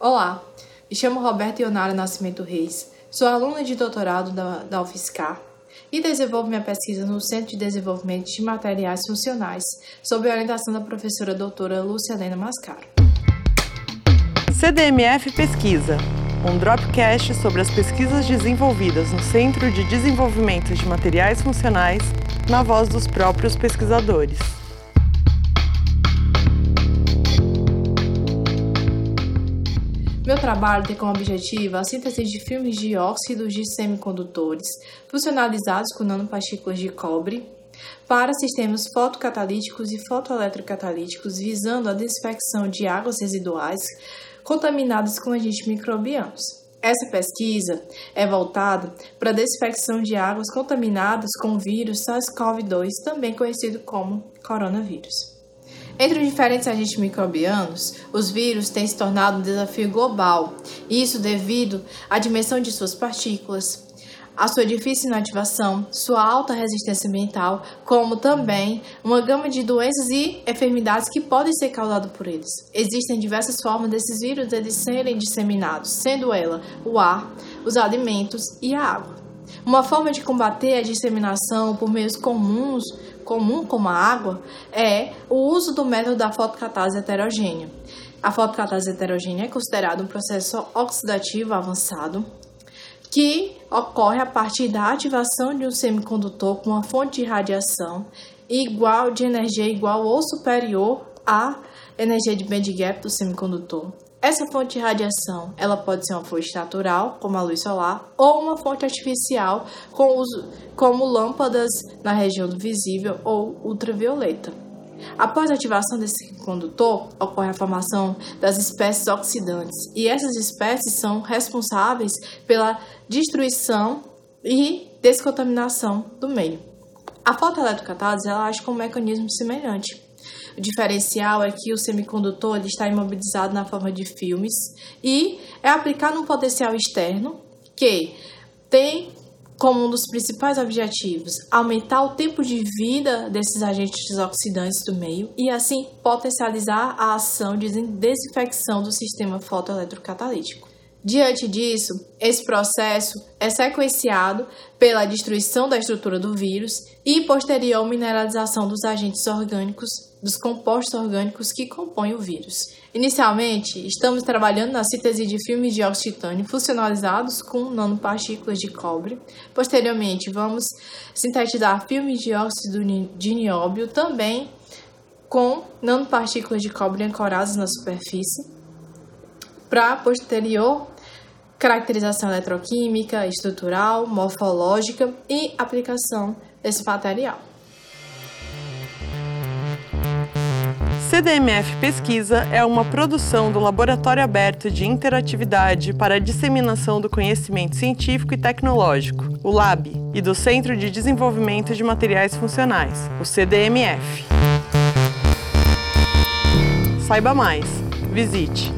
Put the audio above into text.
Olá, me chamo Roberta Ionara Nascimento Reis, sou aluna de doutorado da, da UFSCar e desenvolvo minha pesquisa no Centro de Desenvolvimento de Materiais Funcionais, sob a orientação da professora doutora Lúcia Helena Mascaro. CDMF Pesquisa, um dropcast sobre as pesquisas desenvolvidas no Centro de Desenvolvimento de Materiais Funcionais, na voz dos próprios pesquisadores. Meu trabalho tem como objetivo a síntese de filmes de óxidos de semicondutores funcionalizados com nanopartículas de cobre para sistemas fotocatalíticos e fotoeletrocatalíticos visando a desinfecção de águas residuais contaminadas com agentes microbianos. Essa pesquisa é voltada para a desinfecção de águas contaminadas com o vírus SARS-CoV-2, também conhecido como coronavírus. Entre os diferentes agentes microbianos, os vírus têm se tornado um desafio global, isso devido à dimensão de suas partículas, a sua difícil inativação, sua alta resistência ambiental, como também uma gama de doenças e enfermidades que podem ser causadas por eles. Existem diversas formas desses vírus de serem disseminados, sendo ela o ar, os alimentos e a água. Uma forma de combater a disseminação por meios comuns, comum como a água, é o uso do método da fotocatase heterogênea. A fotocatase heterogênea é considerado um processo oxidativo avançado que ocorre a partir da ativação de um semicondutor com uma fonte de radiação igual de energia igual ou superior à energia de band gap do semicondutor essa fonte de radiação, ela pode ser uma fonte natural, como a luz solar, ou uma fonte artificial, com uso, como lâmpadas na região do visível ou ultravioleta. Após a ativação desse condutor, ocorre a formação das espécies oxidantes, e essas espécies são responsáveis pela destruição e descontaminação do meio. A fotoeletrocatálise ela age como um mecanismo semelhante. Diferencial é que o semicondutor ele está imobilizado na forma de filmes e é aplicado um potencial externo que tem como um dos principais objetivos aumentar o tempo de vida desses agentes oxidantes do meio e assim potencializar a ação de desinfecção do sistema fotoeletrocatalítico. Diante disso, esse processo é sequenciado pela destruição da estrutura do vírus e posterior mineralização dos agentes orgânicos, dos compostos orgânicos que compõem o vírus. Inicialmente, estamos trabalhando na síntese de filmes de óxido titânio funcionalizados com nanopartículas de cobre. Posteriormente, vamos sintetizar filmes de óxido de nióbio também com nanopartículas de cobre ancoradas na superfície para posterior caracterização eletroquímica, estrutural, morfológica e aplicação desse material. CDMF Pesquisa é uma produção do Laboratório Aberto de Interatividade para a Disseminação do Conhecimento Científico e Tecnológico, o LAB, e do Centro de Desenvolvimento de Materiais Funcionais, o CDMF. Saiba mais. Visite